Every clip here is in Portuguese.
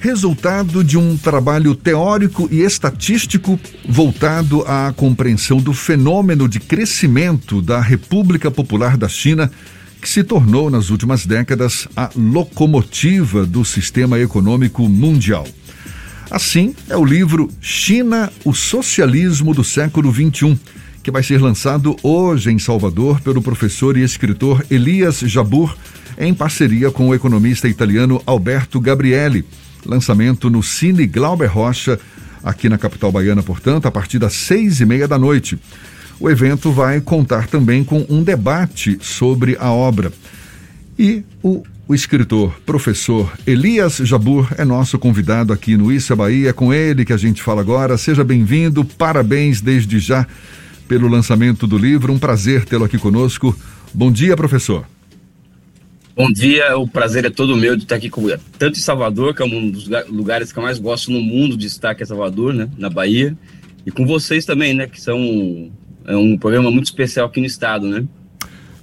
resultado de um trabalho teórico e estatístico voltado à compreensão do fenômeno de crescimento da República Popular da China, que se tornou nas últimas décadas a locomotiva do sistema econômico mundial. Assim, é o livro China, o Socialismo do Século XXI, que vai ser lançado hoje em Salvador pelo professor e escritor Elias Jabur, em parceria com o economista italiano Alberto Gabrielli Lançamento no Cine Glauber Rocha, aqui na capital baiana, portanto, a partir das seis e meia da noite. O evento vai contar também com um debate sobre a obra. E o, o escritor, professor Elias Jabur é nosso convidado aqui no Issa Bahia. É com ele que a gente fala agora. Seja bem-vindo, parabéns desde já pelo lançamento do livro. Um prazer tê-lo aqui conosco. Bom dia, professor. Bom dia, o prazer é todo meu de estar aqui com tanto em Salvador, que é um dos lugares que eu mais gosto no mundo de estar em Salvador, né, na Bahia, e com vocês também, né, que são é um programa muito especial aqui no estado, né?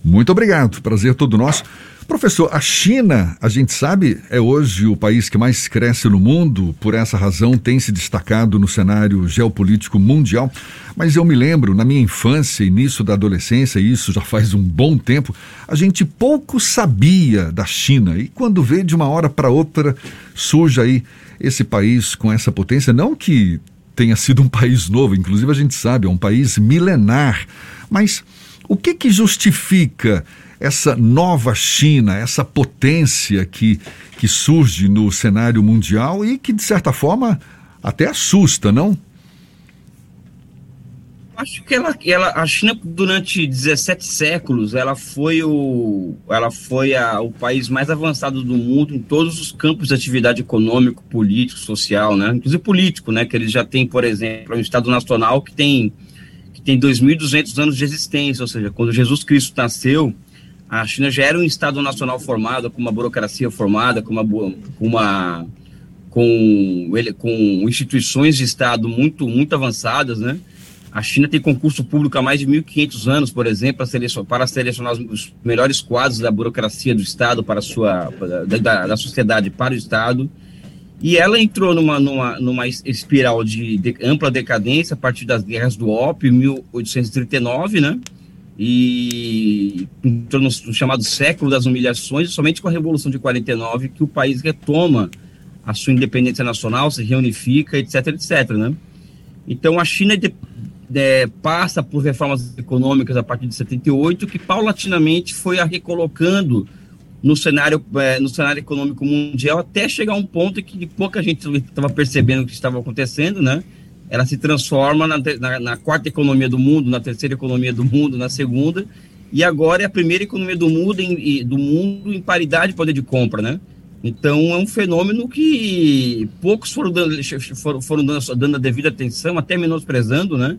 Muito obrigado, prazer todo nosso. Professor, a China, a gente sabe, é hoje o país que mais cresce no mundo, por essa razão tem se destacado no cenário geopolítico mundial. Mas eu me lembro, na minha infância, início da adolescência, e isso já faz um bom tempo, a gente pouco sabia da China. E quando vê de uma hora para outra, surge aí esse país com essa potência, não que tenha sido um país novo, inclusive a gente sabe, é um país milenar. Mas o que que justifica essa nova China, essa potência que, que surge no cenário mundial e que, de certa forma, até assusta, não? Acho que ela, ela, a China durante 17 séculos, ela foi o, ela foi a, o país mais avançado do mundo em todos os campos de atividade econômico, político, social, né? Inclusive político, né? Que eles já têm, por exemplo, um Estado Nacional que tem que tem 2.200 anos de existência, ou seja, quando Jesus Cristo nasceu, a China já era um Estado nacional formado, com uma burocracia formada, com uma, com uma com, ele, com instituições de Estado muito, muito avançadas, né? A China tem concurso público há mais de 1.500 anos, por exemplo, para selecionar, os melhores quadros da burocracia do Estado para sua, da, da sociedade para o Estado. E ela entrou numa, numa, numa espiral de, de ampla decadência a partir das guerras do ópio, em 1839, né? E entrou no chamado século das humilhações, somente com a Revolução de 49 que o país retoma a sua independência nacional, se reunifica, etc, etc, né? Então a China de, de, passa por reformas econômicas a partir de 78 que paulatinamente foi a recolocando no cenário é, no cenário econômico mundial até chegar a um ponto que pouca gente estava percebendo o que estava acontecendo, né? Ela se transforma na, na, na, quarta economia do mundo, na terceira economia do mundo, na segunda, e agora é a primeira economia do mundo em, do mundo em paridade de poder de compra, né? Então é um fenômeno que poucos foram dando, foram, dando, dando a devida atenção, até menosprezando, né?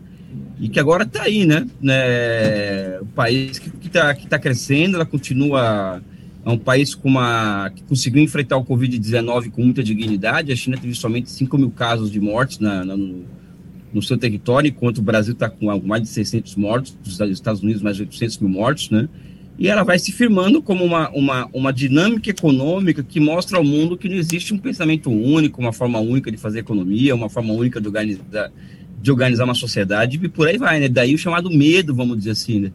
E que agora está aí, né? né? O país que está que tá crescendo, ela continua é um país com uma, que conseguiu enfrentar o Covid-19 com muita dignidade. A China teve somente 5 mil casos de mortes na, na, no, no seu território, enquanto o Brasil está com mais de 600 mortos, os Estados Unidos mais de 800 mil mortos, né? E ela vai se firmando como uma, uma, uma dinâmica econômica que mostra ao mundo que não existe um pensamento único, uma forma única de fazer economia, uma forma única de organizar, de organizar uma sociedade, e por aí vai, né? Daí o chamado medo, vamos dizer assim, né?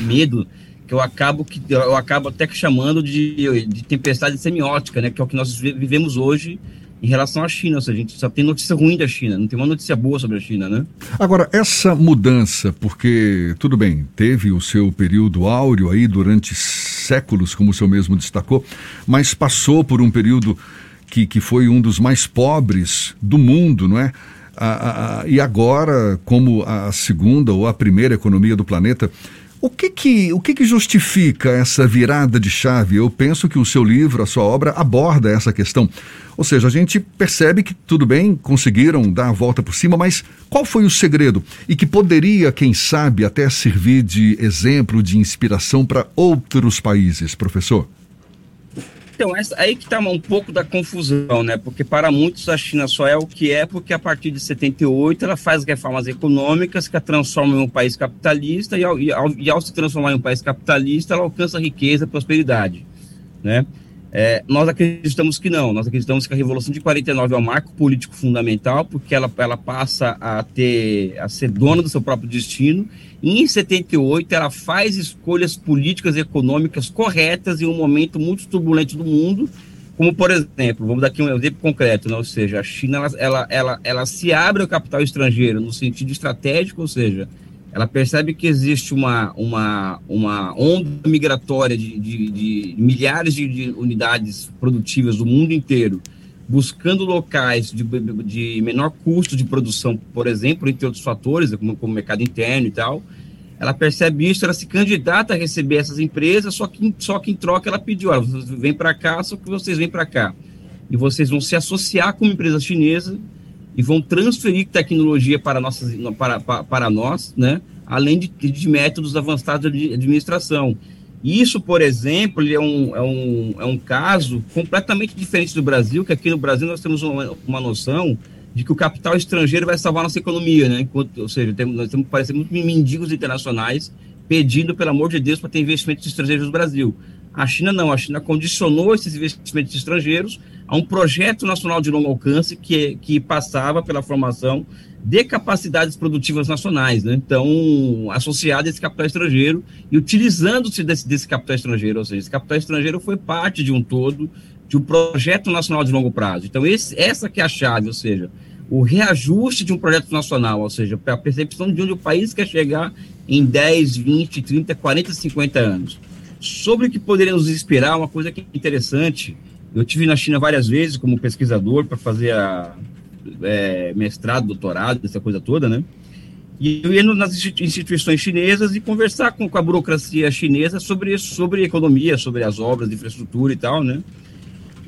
Medo que eu acabo que eu acabo até chamando de, de tempestade semiótica, né? Que é o que nós vivemos hoje em relação à China, ou seja, a gente só tem notícia ruim da China, não tem uma notícia boa sobre a China, né? Agora, essa mudança, porque, tudo bem, teve o seu período áureo aí durante séculos, como o senhor mesmo destacou, mas passou por um período que, que foi um dos mais pobres do mundo, não é? e agora, como a segunda ou a primeira economia do planeta, o que que, o que que justifica essa virada de chave? Eu penso que o seu livro, a sua obra, aborda essa questão. Ou seja, a gente percebe que, tudo bem, conseguiram dar a volta por cima, mas qual foi o segredo? E que poderia, quem sabe, até servir de exemplo, de inspiração para outros países, professor? Então, essa, aí que está um pouco da confusão, né? Porque para muitos a China só é o que é, porque a partir de 78 ela faz reformas econômicas que a transformam em um país capitalista e ao, e ao, e ao se transformar em um país capitalista ela alcança riqueza prosperidade, né? É, nós acreditamos que não, nós acreditamos que a Revolução de 49 é um marco político fundamental, porque ela, ela passa a ter a ser dona do seu próprio destino, e em 78 ela faz escolhas políticas e econômicas corretas em um momento muito turbulento do mundo, como por exemplo, vamos dar aqui um exemplo concreto, né? ou seja, a China ela, ela, ela, ela se abre ao capital estrangeiro no sentido estratégico, ou seja, ela percebe que existe uma, uma, uma onda migratória de, de, de milhares de, de, unidades produtivas do mundo inteiro, buscando locais de, menor custo de produção, por exemplo, entre outros fatores, como, como mercado interno e tal. Ela percebe isso, ela se candidata a receber essas empresas, só que, só que em troca ela pediu: olha, vêm para cá, só que vocês vêm para cá. E vocês vão se associar com uma empresa chinesa e vão transferir tecnologia para, nossas, para, para, para nós, né? além de, de, métodos avançados de administração. Isso, por exemplo, é um, é, um, é um caso completamente diferente do Brasil, que aqui no Brasil nós temos uma, uma noção de que o capital estrangeiro vai salvar nossa economia, né? Enquanto, ou seja, temos, nós temos parecer muito mendigos internacionais pedindo, pelo amor de Deus, para ter investimentos estrangeiros no Brasil. A China não, a China condicionou esses investimentos estrangeiros a um projeto nacional de longo alcance que, que passava pela formação de capacidades produtivas nacionais, né? Então, associado a esse capital estrangeiro e utilizando-se desse, desse capital estrangeiro, ou seja, esse capital estrangeiro foi parte de um todo, de um projeto nacional de longo prazo. Então, esse, essa que é a chave, ou seja, o reajuste de um projeto nacional, ou seja, a percepção de onde o país quer chegar em 10, 20, 30, 40, 50 anos. Sobre o que poderia nos inspirar, uma coisa que é interessante, eu tive na China várias vezes como pesquisador para fazer a é, mestrado, doutorado, essa coisa toda, né? E eu ia nas instituições chinesas e conversar com, com a burocracia chinesa sobre, sobre economia, sobre as obras de infraestrutura e tal, né?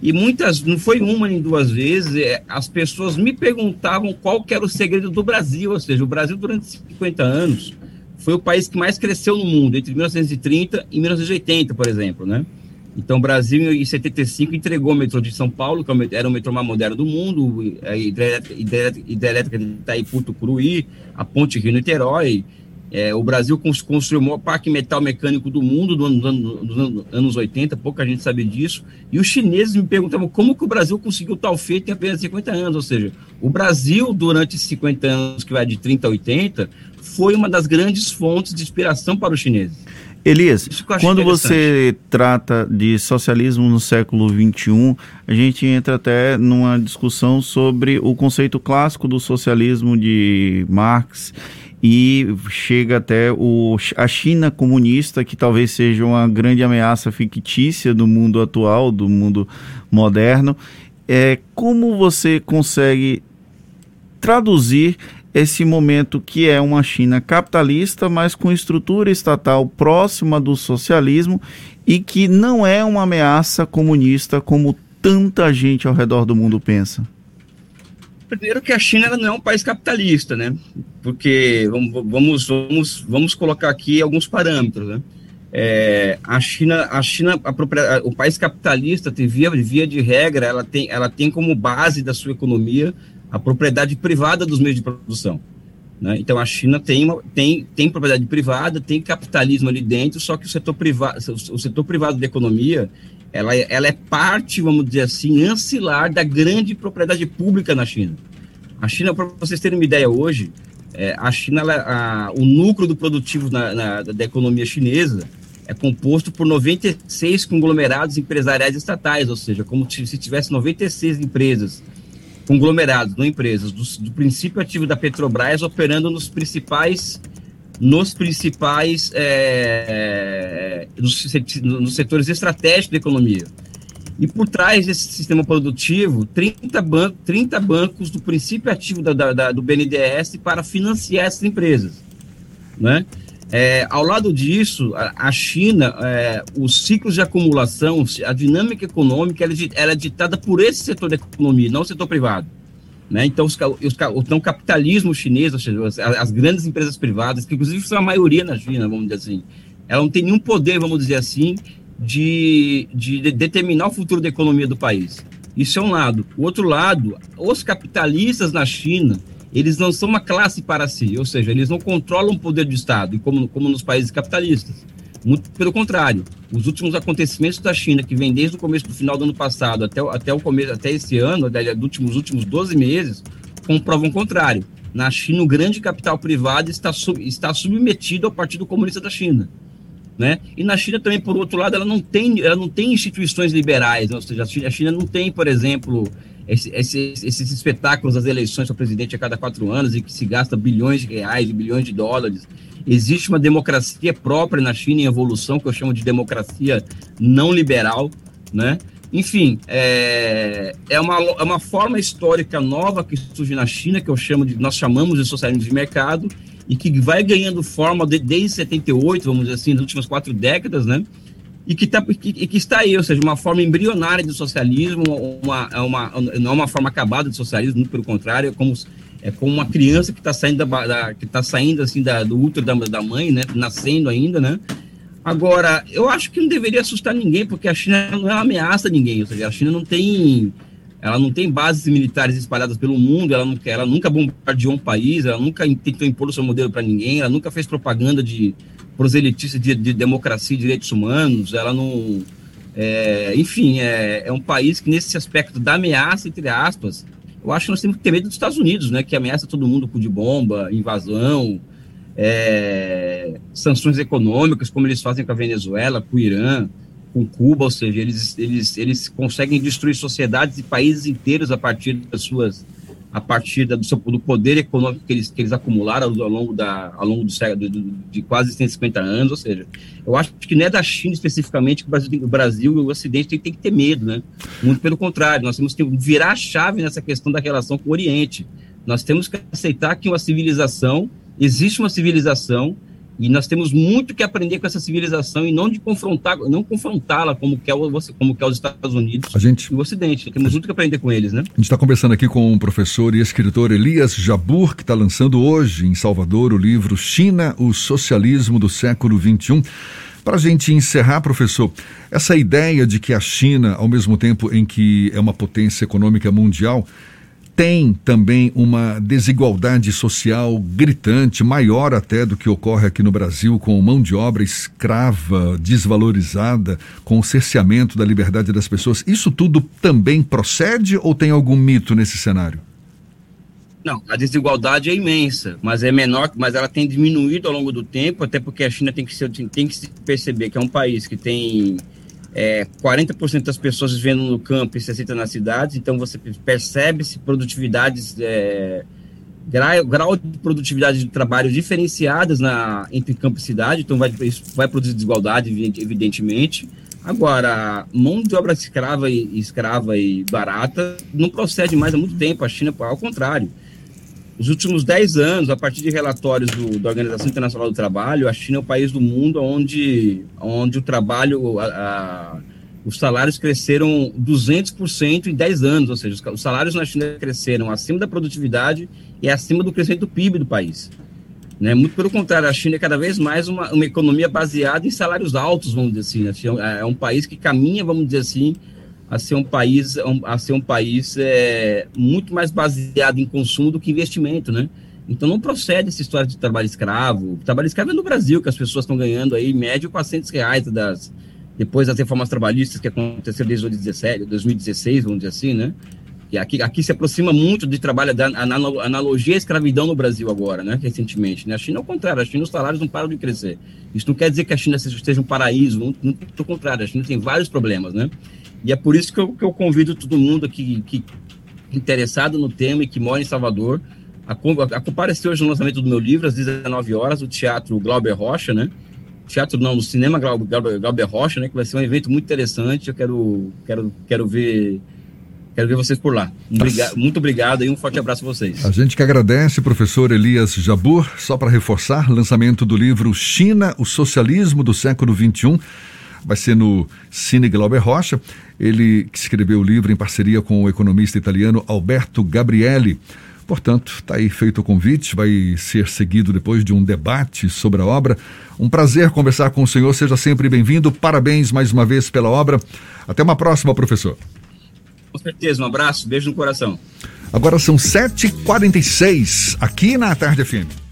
E muitas, não foi uma nem duas vezes, é, as pessoas me perguntavam qual que era o segredo do Brasil, ou seja, o Brasil durante 50 anos foi o país que mais cresceu no mundo, entre 1930 e 1980, por exemplo, né? Então, o Brasil, em 75, entregou o metrô de São Paulo, que é era o metrô mais moderno do mundo, a hidrelétrica de Itaipu, Tucuruí, a ponte Rio-Niterói, é, o Brasil construiu o maior parque metal mecânico do mundo dos anos, anos 80, pouca gente sabe disso. E os chineses me perguntavam como que o Brasil conseguiu tal feito em apenas 50 anos. Ou seja, o Brasil, durante esses 50 anos, que vai de 30 a 80, foi uma das grandes fontes de inspiração para os chineses. Elias, quando você trata de socialismo no século XXI, a gente entra até numa discussão sobre o conceito clássico do socialismo de Marx e chega até o, a China comunista, que talvez seja uma grande ameaça fictícia do mundo atual, do mundo moderno. É, como você consegue traduzir esse momento que é uma China capitalista, mas com estrutura estatal próxima do socialismo e que não é uma ameaça comunista como tanta gente ao redor do mundo pensa? Primeiro que a China não é um país capitalista, né? Porque vamos, vamos, vamos colocar aqui alguns parâmetros, né? É, a China, a China, a o país capitalista, via, via de regra, ela tem, ela tem como base da sua economia a propriedade privada dos meios de produção. Né? Então a China tem, uma, tem, tem propriedade privada, tem capitalismo ali dentro, só que o setor privado, o setor privado da economia ela, ela é parte, vamos dizer assim, ancilar da grande propriedade pública na China. A China, para vocês terem uma ideia hoje, é, a China, ela, a, o núcleo do produtivo na, na, da economia chinesa é composto por 96 conglomerados empresariais estatais, ou seja, como se tivesse 96 empresas, conglomerados, não empresas, do, do princípio ativo da Petrobras operando nos principais nos principais é, nos, nos, setores estratégicos da economia. E por trás desse sistema produtivo, 30, ban 30 bancos do princípio ativo da, da, do BNDES para financiar essas empresas. Né? É, ao lado disso, a, a China, é, os ciclos de acumulação, a dinâmica econômica, ela, é ela é ditada por esse setor da economia, não o setor privado. Né? Então, os, os, então, o capitalismo chinês, ou seja, as, as, grandes empresas privadas, que inclusive são a maioria na China, vamos dizer assim, ela não tem nenhum poder, vamos dizer assim, de, de, de determinar o futuro da economia do país. Isso é um lado. O outro lado, os capitalistas na China, eles não são uma classe para si, ou seja, eles não controlam o poder do Estado, como, como nos países capitalistas. Muito pelo contrário, os últimos acontecimentos da China, que vem desde o começo do final do ano passado até, até o começo, até esse ano, dos últimos, últimos 12 meses, comprovam o contrário. Na China, o grande capital privado está, está submetido ao Partido Comunista da China. Né? E na China também, por outro lado, ela não tem, ela não tem instituições liberais, ou seja, a China, a China não tem, por exemplo, esse, esse, esses espetáculos das eleições para presidente a cada quatro anos e que se gasta bilhões de reais, bilhões de dólares. Existe uma democracia própria na China em evolução, que eu chamo de democracia não liberal, né? Enfim, é, é, uma, é uma forma histórica nova que surge na China, que eu chamo de, nós chamamos de socialismo de mercado, e que vai ganhando forma de, desde 78, vamos dizer assim, nas últimas quatro décadas, né? E que, tá, que, está aí, ou seja, uma forma embrionária de socialismo, uma, uma, não é uma forma acabada de socialismo, pelo contrário, é como, é como uma criança que está saindo, da, da, que tá saindo assim, da, do útero da, da mãe, né? Nascendo ainda, né? Agora, eu acho que não deveria assustar ninguém, porque a China não é uma ameaça a ninguém, ou seja, a China não tem ela não tem bases militares espalhadas pelo mundo, ela, não, ela nunca bombardeou um país, ela nunca tentou impor o seu modelo para ninguém, ela nunca fez propaganda de proselitista de, de democracia e direitos humanos, ela não. É, enfim, é, é um país que, nesse aspecto da ameaça, entre aspas, eu acho que nós temos que ter medo dos Estados Unidos, né, que ameaça todo mundo com de bomba, invasão, é, sanções econômicas, como eles fazem com a Venezuela, com o Irã com Cuba, ou seja, eles, eles, eles conseguem destruir sociedades e países inteiros a partir das suas a partir do, seu, do poder econômico que eles, que eles acumularam ao longo, da, ao longo do século, de, de quase 150 anos, ou seja, eu acho que não é da China especificamente que o Brasil, o Brasil e o Ocidente tem, tem, que ter medo, né? Muito pelo contrário, nós temos que virar a chave nessa questão da relação com o Oriente. Nós temos que aceitar que uma civilização, existe uma civilização e nós temos muito que aprender com essa civilização e não de confrontar, não confrontá-la como quer o, como quer os Estados Unidos a gente, e o Ocidente. Temos muito que aprender com eles, né? A gente está conversando aqui com o professor e escritor Elias Jabur, que está lançando hoje em Salvador o livro China, o Socialismo do Século XXI. Para a gente encerrar, professor, essa ideia de que a China, ao mesmo tempo em que é uma potência econômica mundial, tem também uma desigualdade social gritante, maior até do que ocorre aqui no Brasil, com mão de obra escrava, desvalorizada, com o cerceamento da liberdade das pessoas. Isso tudo também procede ou tem algum mito nesse cenário? Não, a desigualdade é imensa, mas é menor, mas ela tem diminuído ao longo do tempo, até porque a China tem que, ser, tem que perceber que é um país que tem é, 40% das pessoas vivendo no campo e 60% nas cidades, então você percebe-se produtividades, é, grau, grau, de produtividade de trabalho diferenciadas na, entre campo e cidade, então vai, isso vai produzir desigualdade, evidentemente. Agora, mão de obra escrava e, escrava e barata não procede mais há muito tempo, a China, ao contrário. Nos últimos 10 anos, a partir de relatórios do, da Organização Internacional do Trabalho, a China é o país do mundo onde, onde o trabalho, a, a, os salários cresceram 200% em 10 anos, ou seja, os salários na China cresceram acima da produtividade e acima do crescimento do PIB do país. Né? Muito pelo contrário, a China é cada vez mais uma, uma economia baseada em salários altos, vamos dizer assim. Né? É um país que caminha, vamos dizer assim, a ser um país, a ser um país é, muito mais baseado em consumo do que investimento, né? Então não procede essa história de trabalho escravo. O trabalho escravo é no Brasil, que as pessoas estão ganhando aí, em média, 400 reais das, depois das reformas trabalhistas que aconteceram desde 2017, 2016, vamos dizer assim, né? E aqui, aqui se aproxima muito de trabalho da analogia à escravidão no Brasil agora, né? Recentemente. Né? A China é o contrário, a China os salários não param de crescer. Isso não quer dizer que a China seja, um paraíso, não, não, pelo contrário, a China tem vários problemas, né? E é por isso que eu, que eu convido todo mundo que, que interessado no tema e que mora em Salvador a, a comparecer hoje no lançamento do meu livro, às 19 horas, o Teatro Glauber Rocha, né? Teatro não, no Cinema Glauber, Glauber Rocha, né? Que vai ser um evento muito interessante. Eu quero, quero, quero ver Quero ver vocês por lá. muito obrigado e um forte abraço a vocês. A gente que agradece, professor Elias Jabur, só para reforçar, lançamento do livro China, o Socialismo do Século XXI vai ser no Cine Glauber Rocha. Ele que escreveu o livro em parceria com o economista italiano Alberto Gabrielli. Portanto, está aí feito o convite, vai ser seguido depois de um debate sobre a obra. Um prazer conversar com o senhor, seja sempre bem-vindo. Parabéns mais uma vez pela obra. Até uma próxima, professor. Com certeza, um abraço, beijo no coração. Agora são 7h46 aqui na Tarde FM.